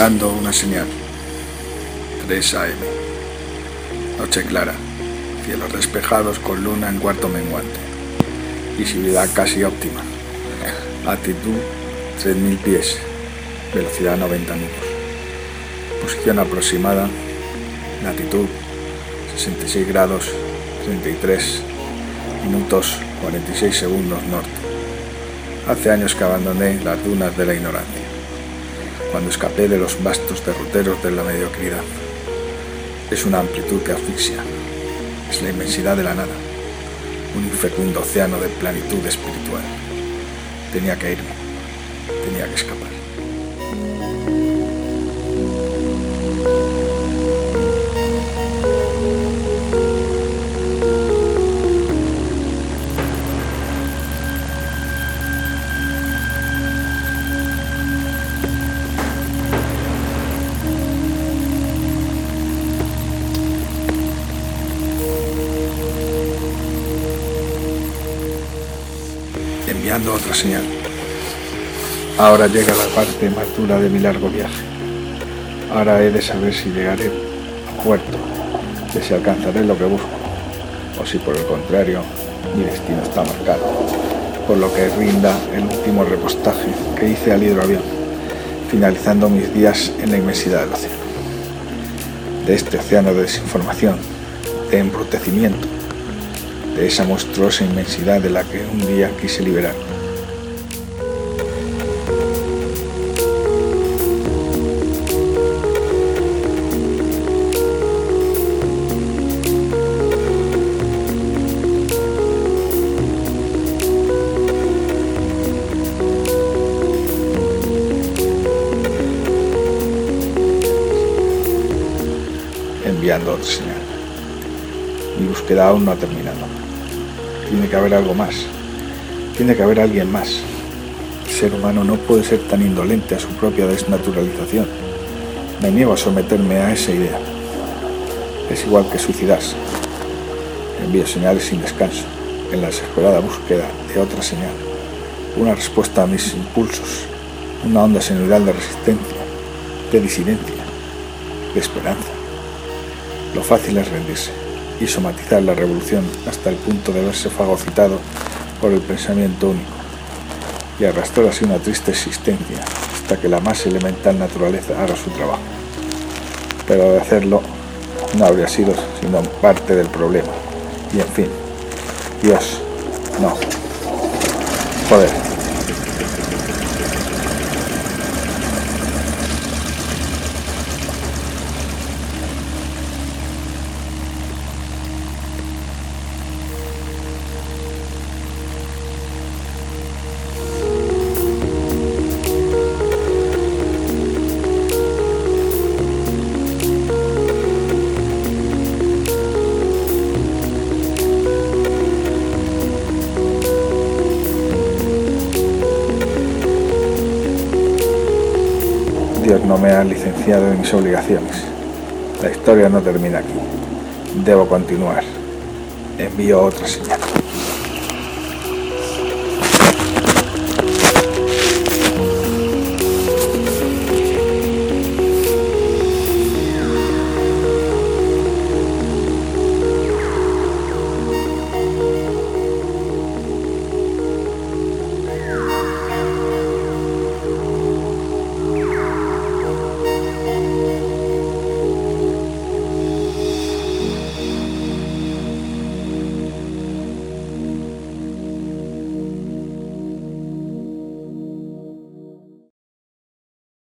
enviando una señal. 3 AM. Noche clara. Cielos despejados con luna en cuarto menguante. Visibilidad casi óptima. Altitud 3.000 pies. Velocidad 90 nudos. Posición aproximada. Latitud 66 grados 33 minutos 46 segundos norte. Hace años que abandoné las dunas de la ignorancia, cuando escapé de los vastos derroteros de la mediocridad. Es una amplitud que asfixia, es la inmensidad de la nada, un infecundo océano de planitud espiritual. Tenía que irme, tenía que escapar. Enviando otra señal. Ahora llega la parte más dura de mi largo viaje. Ahora he de saber si llegaré a puerto, de si alcanzaré lo que busco, o si por el contrario mi destino está marcado, por lo que rinda el último repostaje que hice al hidroavión, finalizando mis días en la inmensidad del océano. De este océano de desinformación, de embrutecimiento, de esa monstruosa inmensidad de la que un día quise liberar. enviando otra señal. Mi búsqueda aún no ha terminado. Tiene que haber algo más. Tiene que haber alguien más. El ser humano no puede ser tan indolente a su propia desnaturalización. Me niego a someterme a esa idea. Es igual que suicidarse. Envío señales sin descanso, en la desesperada búsqueda de otra señal. Una respuesta a mis impulsos. Una onda señorial de resistencia, de disidencia, de esperanza. Lo fácil es rendirse y somatizar la revolución hasta el punto de verse fagocitado por el pensamiento único y arrastrar así una triste existencia hasta que la más elemental naturaleza haga su trabajo. Pero de hacerlo no habría sido sino parte del problema. Y en fin, Dios, no. Joder. Dios no me ha licenciado en mis obligaciones. La historia no termina aquí. Debo continuar. Envío otra señal.